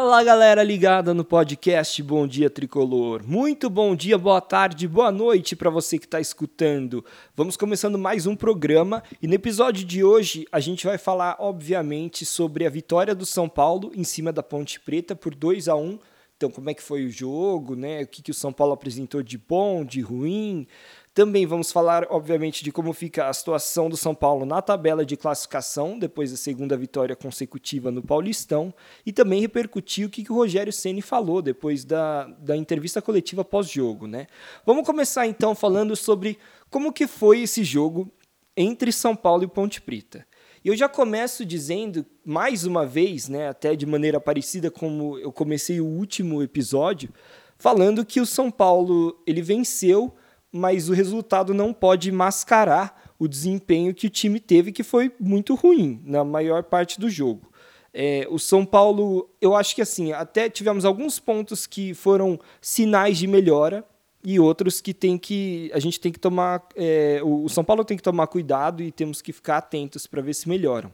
Fala galera ligada no podcast Bom Dia Tricolor. Muito bom dia, boa tarde, boa noite para você que está escutando. Vamos começando mais um programa e no episódio de hoje a gente vai falar, obviamente, sobre a vitória do São Paulo em cima da Ponte Preta por 2 a 1 então, como é que foi o jogo, né? O que, que o São Paulo apresentou de bom, de ruim. Também vamos falar, obviamente, de como fica a situação do São Paulo na tabela de classificação, depois da segunda vitória consecutiva no Paulistão, e também repercutir o que, que o Rogério Ceni falou depois da, da entrevista coletiva pós-jogo, né? Vamos começar então falando sobre como que foi esse jogo entre São Paulo e Ponte Preta. E eu já começo dizendo, mais uma vez, né, até de maneira parecida como eu comecei o último episódio, falando que o São Paulo ele venceu, mas o resultado não pode mascarar o desempenho que o time teve, que foi muito ruim na maior parte do jogo. É, o São Paulo, eu acho que assim, até tivemos alguns pontos que foram sinais de melhora, e outros que tem que a gente tem que tomar é, o São Paulo tem que tomar cuidado e temos que ficar atentos para ver se melhoram.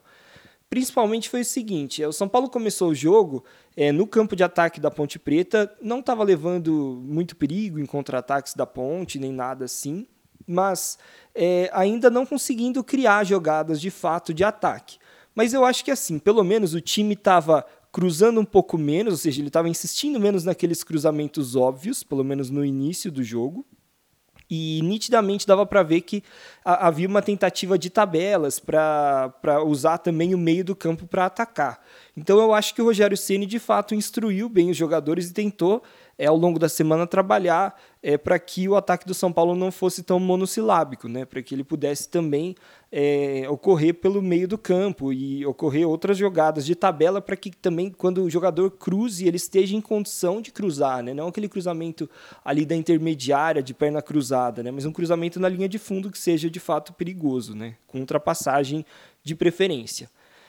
Principalmente foi o seguinte: é, o São Paulo começou o jogo é, no campo de ataque da Ponte Preta, não estava levando muito perigo em contra-ataques da Ponte nem nada assim, mas é, ainda não conseguindo criar jogadas de fato de ataque. Mas eu acho que assim, pelo menos o time estava cruzando um pouco menos, ou seja, ele estava insistindo menos naqueles cruzamentos óbvios, pelo menos no início do jogo. E nitidamente dava para ver que havia uma tentativa de tabelas para usar também o meio do campo para atacar. Então eu acho que o Rogério Ceni de fato instruiu bem os jogadores e tentou é, ao longo da semana trabalhar é, para que o ataque do São Paulo não fosse tão monossilábico, né? para que ele pudesse também é, ocorrer pelo meio do campo e ocorrer outras jogadas de tabela para que também, quando o jogador cruze, ele esteja em condição de cruzar, né? não aquele cruzamento ali da intermediária de perna cruzada, né? mas um cruzamento na linha de fundo que seja de fato perigoso, né? com ultrapassagem de preferência.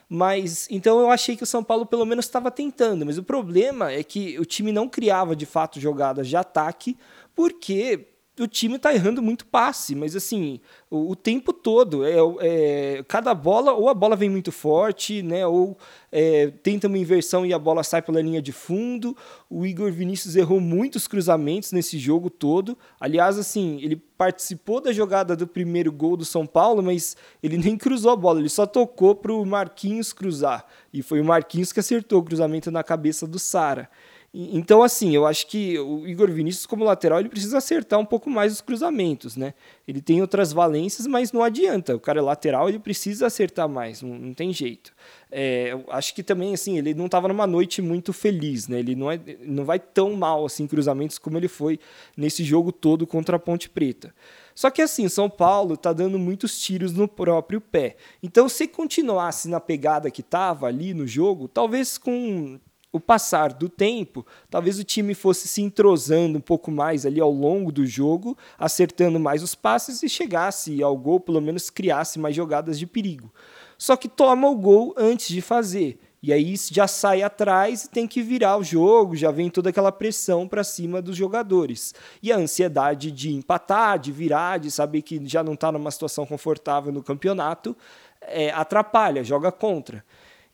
Mas então eu achei que o São Paulo pelo menos estava tentando, mas o problema é que o time não criava de fato jogadas de ataque, porque o time está errando muito passe, mas assim, o, o tempo todo, é, é, cada bola, ou a bola vem muito forte, né, ou é, tenta uma inversão e a bola sai pela linha de fundo. O Igor Vinícius errou muitos cruzamentos nesse jogo todo. Aliás, assim, ele participou da jogada do primeiro gol do São Paulo, mas ele nem cruzou a bola, ele só tocou para o Marquinhos cruzar. E foi o Marquinhos que acertou o cruzamento na cabeça do Sara. Então, assim, eu acho que o Igor Vinícius, como lateral, ele precisa acertar um pouco mais os cruzamentos, né? Ele tem outras valências, mas não adianta. O cara é lateral, ele precisa acertar mais, não, não tem jeito. É, acho que também, assim, ele não estava numa noite muito feliz, né? Ele não, é, não vai tão mal, assim, cruzamentos como ele foi nesse jogo todo contra a Ponte Preta. Só que, assim, São Paulo está dando muitos tiros no próprio pé. Então, se continuasse na pegada que estava ali no jogo, talvez com o passar do tempo, talvez o time fosse se entrosando um pouco mais ali ao longo do jogo, acertando mais os passes e chegasse ao gol, pelo menos criasse mais jogadas de perigo. Só que toma o gol antes de fazer. E aí já sai atrás e tem que virar o jogo, já vem toda aquela pressão para cima dos jogadores. E a ansiedade de empatar, de virar, de saber que já não está numa situação confortável no campeonato, é, atrapalha, joga contra.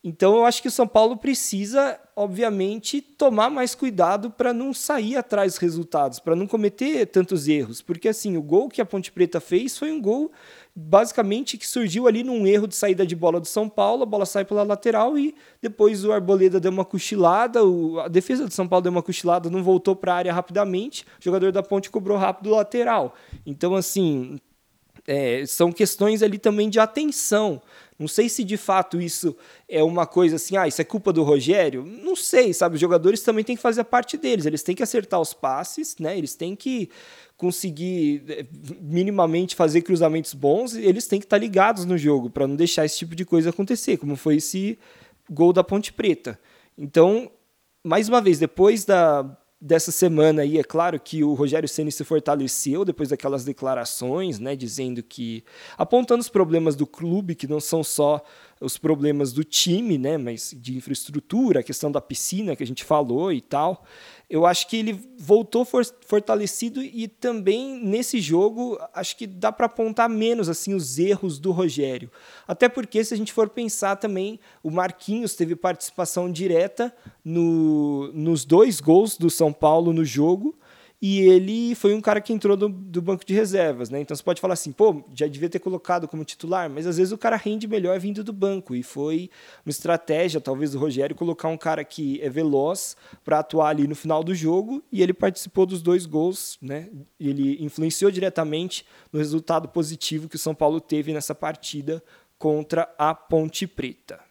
Então eu acho que o São Paulo precisa, obviamente, tomar mais cuidado para não sair atrás dos resultados, para não cometer tantos erros, porque assim, o gol que a Ponte Preta fez foi um gol basicamente que surgiu ali num erro de saída de bola do São Paulo, a bola sai pela lateral e depois o Arboleda deu uma cochilada, a defesa do São Paulo deu uma cochilada, não voltou para a área rapidamente, o jogador da Ponte cobrou rápido o lateral. Então assim, é, são questões ali também de atenção. Não sei se de fato isso é uma coisa assim, ah, isso é culpa do Rogério. Não sei, sabe? Os jogadores também têm que fazer a parte deles. Eles têm que acertar os passes, né? Eles têm que conseguir eh, minimamente fazer cruzamentos bons. Eles têm que estar ligados no jogo para não deixar esse tipo de coisa acontecer, como foi esse gol da Ponte Preta. Então, mais uma vez, depois da dessa semana aí, é claro que o Rogério Ceni se fortaleceu depois daquelas declarações, né, dizendo que apontando os problemas do clube, que não são só os problemas do time, né, mas de infraestrutura, a questão da piscina que a gente falou e tal. Eu acho que ele voltou for fortalecido e também nesse jogo acho que dá para apontar menos assim os erros do Rogério. Até porque se a gente for pensar também, o Marquinhos teve participação direta no, nos dois gols do São Paulo no jogo e ele foi um cara que entrou do, do, banco de reservas, né? Então você pode falar assim, pô, já devia ter colocado como titular, mas às vezes o cara rende melhor vindo do banco, e foi uma estratégia, talvez, do Rogério colocar um cara que é veloz para atuar ali no final do jogo, e ele participou dos dois gols, né? Ele influenciou diretamente no resultado positivo que o São Paulo teve nessa partida contra a Ponte Preta.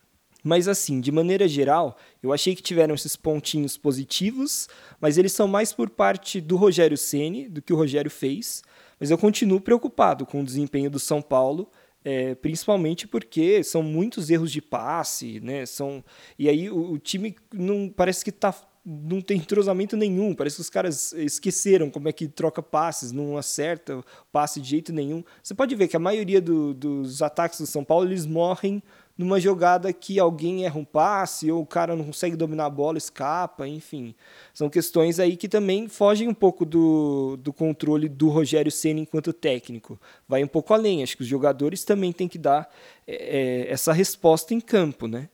Mas assim, de maneira geral, eu achei que tiveram esses pontinhos positivos, mas eles são mais por parte do Rogério Ceni do que o Rogério fez. Mas eu continuo preocupado com o desempenho do São Paulo, é, principalmente porque são muitos erros de passe, né? São e aí o, o time não parece que está não tem entrosamento nenhum. Parece que os caras esqueceram como é que troca passes, não acerta passe de jeito nenhum. Você pode ver que a maioria do, dos ataques do São Paulo eles morrem numa jogada que alguém erra um passe ou o cara não consegue dominar a bola, escapa, enfim. São questões aí que também fogem um pouco do, do controle do Rogério Senna enquanto técnico. Vai um pouco além, acho que os jogadores também têm que dar é, é essa resposta em campo, né?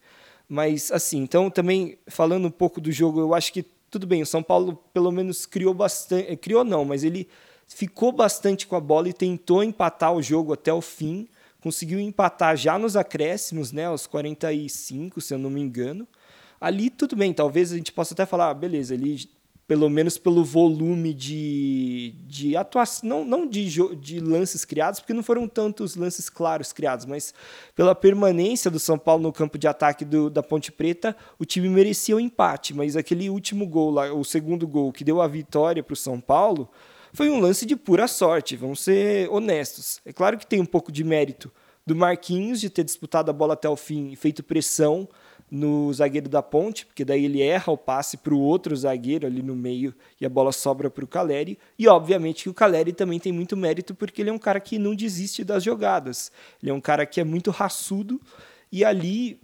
Mas assim, então também falando um pouco do jogo, eu acho que tudo bem, o São Paulo pelo menos criou bastante, criou não, mas ele ficou bastante com a bola e tentou empatar o jogo até o fim conseguiu empatar já nos acréscimos, né, aos 45, se eu não me engano. Ali tudo bem, talvez a gente possa até falar, ah, beleza, ele pelo menos pelo volume de, de atuação, não, não de, de lances criados, porque não foram tantos lances claros criados, mas pela permanência do São Paulo no campo de ataque do, da Ponte Preta, o time merecia o um empate, mas aquele último gol, lá, o segundo gol que deu a vitória para o São Paulo, foi um lance de pura sorte, vamos ser honestos. É claro que tem um pouco de mérito do Marquinhos de ter disputado a bola até o fim e feito pressão no zagueiro da ponte, porque daí ele erra o passe para o outro zagueiro ali no meio e a bola sobra para o Caleri. E obviamente que o Caleri também tem muito mérito porque ele é um cara que não desiste das jogadas. Ele é um cara que é muito raçudo e ali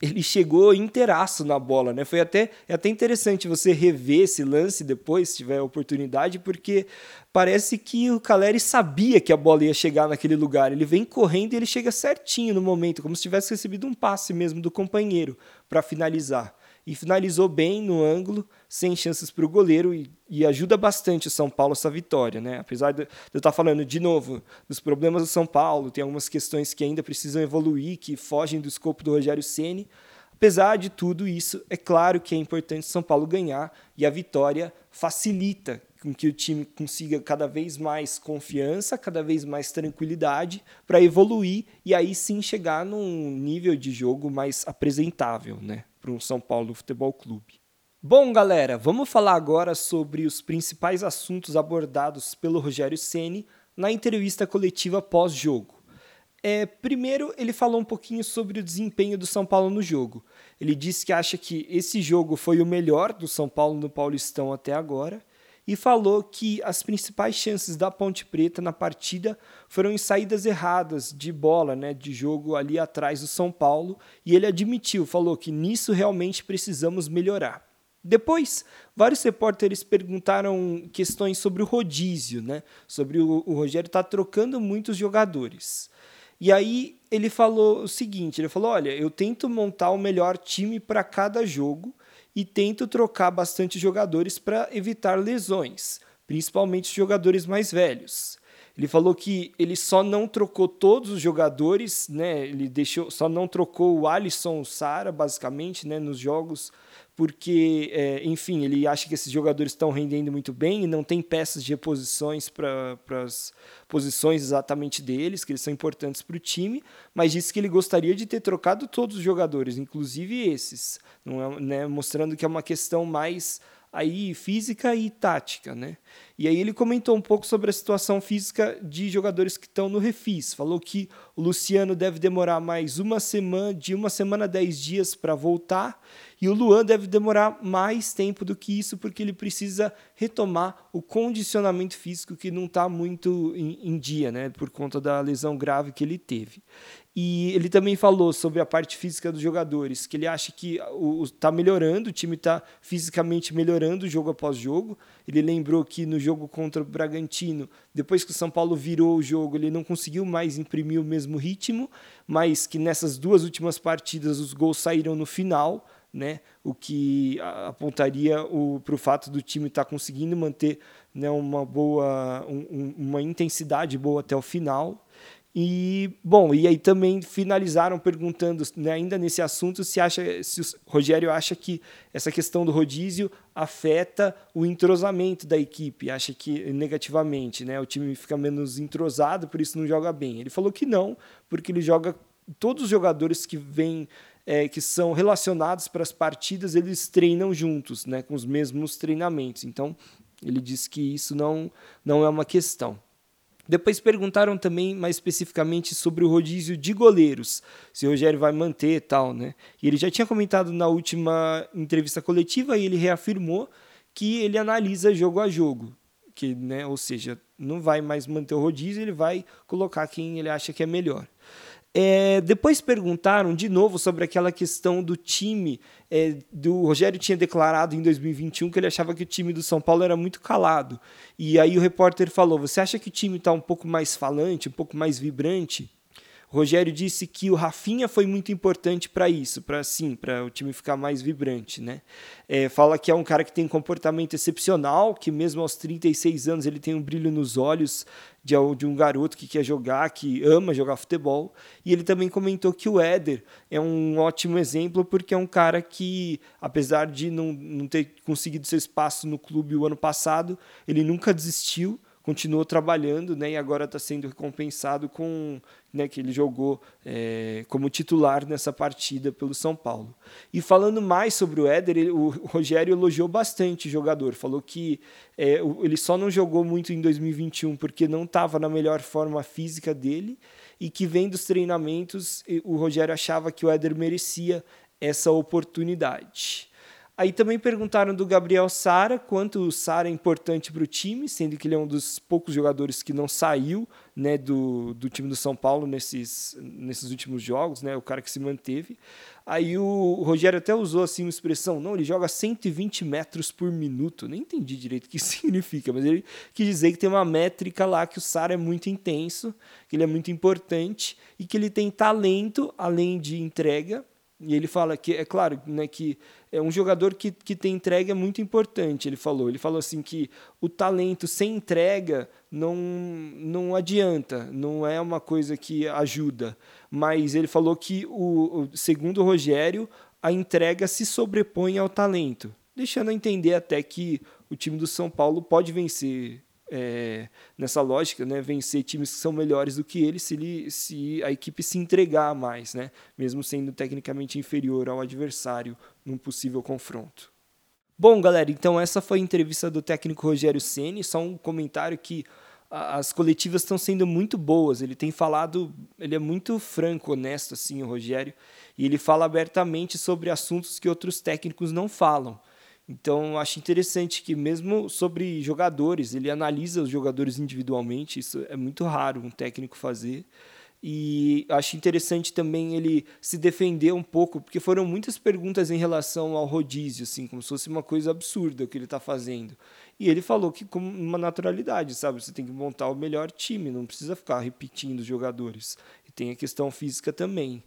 ele chegou inteiraço na bola, né? Foi até, é até interessante você rever esse lance depois, se tiver oportunidade, porque parece que o Caleri sabia que a bola ia chegar naquele lugar. Ele vem correndo e ele chega certinho no momento, como se tivesse recebido um passe mesmo do companheiro para finalizar. E finalizou bem no ângulo, sem chances para o goleiro, e, e, ajuda bastante o São Paulo essa vitória. Né? Apesar de, de eu estar falando de novo dos problemas do São Paulo, tem algumas questões que ainda precisam evoluir, que fogem do escopo do Rogério Ceni. Apesar de tudo isso, é claro que é importante o São Paulo ganhar e a vitória facilita com que o time consiga cada vez mais confiança, cada vez mais tranquilidade para evoluir e aí sim chegar num nível de jogo mais apresentável, né, para um São Paulo Futebol Clube. Bom, galera, vamos falar agora sobre os principais assuntos abordados pelo Rogério Ceni na entrevista coletiva pós-jogo. É, primeiro, ele falou um pouquinho sobre o desempenho do São Paulo no jogo. Ele disse que acha que esse jogo foi o melhor do São Paulo no Paulistão até agora e falou que as principais chances da Ponte Preta na partida foram em saídas erradas de bola, né, de jogo ali atrás do São Paulo, e ele admitiu, falou que nisso realmente precisamos melhorar. Depois, vários repórteres perguntaram questões sobre o rodízio, né? Sobre o, o Rogério estar tá trocando muitos jogadores. E aí ele falou o seguinte: ele falou, olha, eu tento montar o melhor time para cada jogo e tento trocar bastante jogadores para evitar lesões, principalmente jogadores mais velhos. Ele falou que ele só não trocou todos os jogadores, né? Ele deixou, só não trocou o Alisson, o Sara, basicamente, né? Nos jogos porque, é, enfim, ele acha que esses jogadores estão rendendo muito bem e não tem peças de reposições para as posições exatamente deles, que eles são importantes para o time, mas disse que ele gostaria de ter trocado todos os jogadores, inclusive esses, é, né, mostrando que é uma questão mais aí física e tática, né? E aí ele comentou um pouco sobre a situação física de jogadores que estão no refis. Falou que o Luciano deve demorar mais uma semana, de uma semana a dez dias para voltar, E o Luan deve demorar mais tempo do que isso, porque ele precisa retomar o condicionamento físico que não está muito em, em, dia, né? Por conta da lesão grave que ele teve. E ele também falou sobre a parte física dos jogadores, que ele acha que está melhorando, o time está fisicamente melhorando jogo após jogo. Ele lembrou que no jogo contra o Bragantino, depois que o São Paulo virou o jogo, ele não conseguiu mais imprimir o mesmo ritmo, mas que nessas duas últimas partidas os gols saíram no final. Né, o que apontaria para o fato do time estar tá conseguindo manter né, uma boa, um, uma intensidade boa até o final. E, bom, e aí também finalizaram perguntando, né, ainda nesse assunto, se acha se o Rogério acha que essa questão do rodízio afeta o entrosamento da equipe, acha que negativamente, né, o time fica menos entrosado, por isso não joga bem. Ele falou que não, porque ele joga todos os jogadores que vêm é, que são relacionados para as partidas, eles treinam juntos, né, com os mesmos treinamentos. Então, ele disse que isso não, não é uma questão. Depois perguntaram também mais especificamente sobre o rodízio de goleiros, se o Rogério vai manter e tal, né? E ele já tinha comentado na última entrevista coletiva e ele reafirmou que ele analisa jogo a jogo, que, né, ou seja, não vai mais manter o rodízio, ele vai colocar quem ele acha que é melhor. É, depois perguntaram de novo sobre aquela questão do time. É, do Rogério tinha declarado em 2021 que ele achava que o time do São Paulo era muito calado. E aí o repórter falou: Você acha que o time está um pouco mais falante, um pouco mais vibrante? O Rogério disse que o Rafinha foi muito importante para isso, para sim, para o time ficar mais vibrante, né? É, fala que é um cara que tem um comportamento excepcional, que mesmo aos 36 anos ele tem um brilho nos olhos de, de um garoto que quer jogar, que ama jogar futebol. E ele também comentou que o Éder é um ótimo exemplo porque é um cara que, apesar de não, não ter conseguido seu espaço no clube o ano passado, ele nunca desistiu continuou trabalhando, né, e agora está sendo recompensado com, né, que ele jogou é, como titular nessa partida pelo São Paulo. E falando mais sobre o Éder, ele, o Rogério elogiou bastante o jogador, falou que é, ele só não jogou muito em 2021 porque não estava na melhor forma física dele e que vem dos treinamentos o Rogério achava que o Éder merecia essa oportunidade. Aí também perguntaram do Gabriel Sara, quanto o Sara é importante para o time, sendo que ele é um dos poucos jogadores que não saiu né, do, do time do São Paulo nesses, nesses últimos jogos, né, o cara que se manteve. Aí o Rogério até usou assim uma expressão, não, ele joga 120 metros por minuto. Nem entendi direito o que significa, mas ele quis dizer que tem uma métrica lá que o Sara é muito intenso, que ele é muito importante e que ele tem talento além de entrega e ele fala que, é claro, né, que é um jogador que, que tem entrega é muito importante, ele falou. Ele falou assim que o talento sem entrega não, não adianta, não é uma coisa que ajuda. Mas ele falou que, o, segundo o Rogério, a entrega se sobrepõe ao talento, deixando a entender até que o time do São Paulo pode vencer é, nessa lógica, né, vencer times que são melhores do que ele se, ele se a equipe se entregar mais, né, mesmo sendo tecnicamente inferior ao adversário num possível confronto. Bom, galera, então essa foi a entrevista do técnico Rogério Ceni. Só um comentário que as coletivas estão sendo muito boas. Ele tem falado, ele é muito franco, honesto, assim, o Rogério, e ele fala abertamente sobre assuntos que outros técnicos não falam. Então, acho interessante que, mesmo sobre jogadores, ele analisa os jogadores individualmente, isso é muito raro um técnico fazer. E acho interessante também ele se defender um pouco, porque foram muitas perguntas em relação ao rodízio, assim, como se fosse uma coisa absurda o que ele está fazendo. E ele falou que com uma naturalidade, sabe? Você tem que montar o melhor time, não precisa ficar repetindo os jogadores. E tem a questão física também.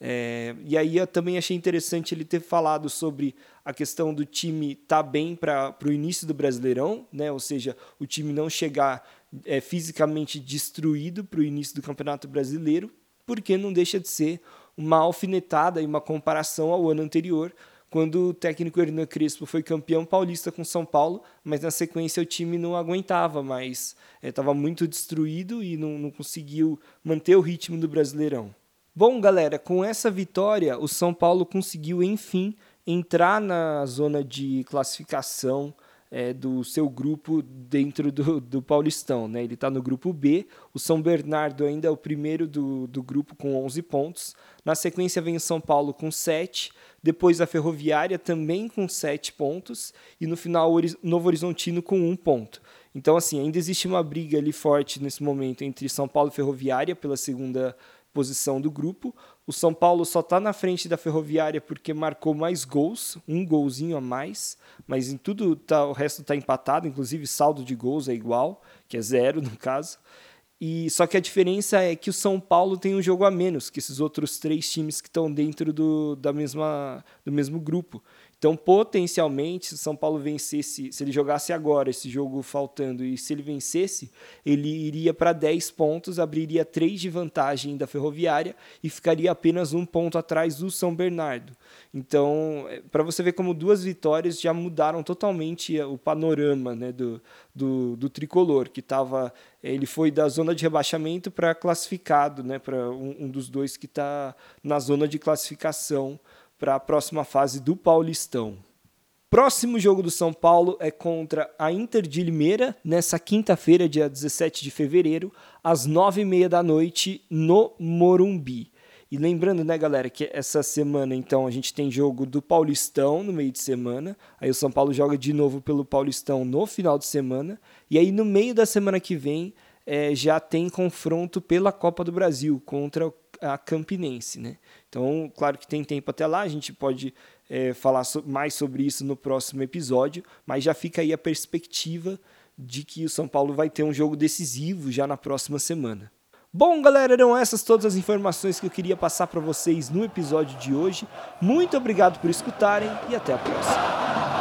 É, e aí eu também achei interessante ele ter falado sobre a questão do time estar tá bem para o início do Brasileirão, né? ou seja, o time não chegar é, fisicamente destruído para o início do Campeonato Brasileiro, porque não deixa de ser uma alfinetada e uma comparação ao ano anterior, quando o técnico Hernan Crespo foi campeão paulista com São Paulo, mas na sequência o time não aguentava mais, estava é, muito destruído e não, não conseguiu manter o ritmo do Brasileirão. Bom, galera, com essa vitória, o São Paulo conseguiu, enfim, entrar na zona de classificação é, do seu grupo dentro do, do Paulistão. Né? Ele está no grupo B, o São Bernardo ainda é o primeiro do, do grupo com 11 pontos. Na sequência vem o São Paulo com 7, depois a Ferroviária também com 7 pontos e no final o Novo Horizontino com 1 ponto. Então, assim, ainda existe uma briga ali forte nesse momento entre São Paulo e Ferroviária pela segunda posição do grupo. O São Paulo só está na frente da Ferroviária porque marcou mais gols, um golzinho a mais, mas em tudo tá, o resto está empatado, inclusive saldo de gols é igual, que é zero no caso. E só que a diferença é que o São Paulo tem um jogo a menos que esses outros três times que estão dentro do, da mesma, do mesmo grupo. Então, potencialmente, se o São Paulo vencesse, se ele jogasse agora esse jogo faltando e se ele vencesse, ele iria para 10 pontos, abriria 3 de vantagem da Ferroviária e ficaria apenas um ponto atrás do São Bernardo. Então, é, para você ver como duas vitórias já mudaram totalmente o panorama né, do, do, do tricolor, que estava. Ele foi da zona de rebaixamento para classificado, né, para um, um dos dois que está na zona de classificação para a próxima fase do Paulistão. Próximo jogo do São Paulo é contra a Inter de Limeira, nessa quinta-feira, dia 17 de fevereiro, às nove e meia da noite, no Morumbi. E lembrando, né, galera, que essa semana, então, a gente tem jogo do Paulistão no meio de semana. Aí o São Paulo joga de novo pelo Paulistão no final de semana. E aí, no meio da semana que vem, é, já tem confronto pela Copa do Brasil contra a Campinense, né? Então, claro que tem tempo até lá, a gente pode é, falar so mais sobre isso no próximo episódio, mas já fica aí a perspectiva de que o São Paulo vai ter um jogo decisivo já na próxima semana. Bom, galera, eram essas todas as informações que eu queria passar para vocês no episódio de hoje. Muito obrigado por escutarem e até a próxima.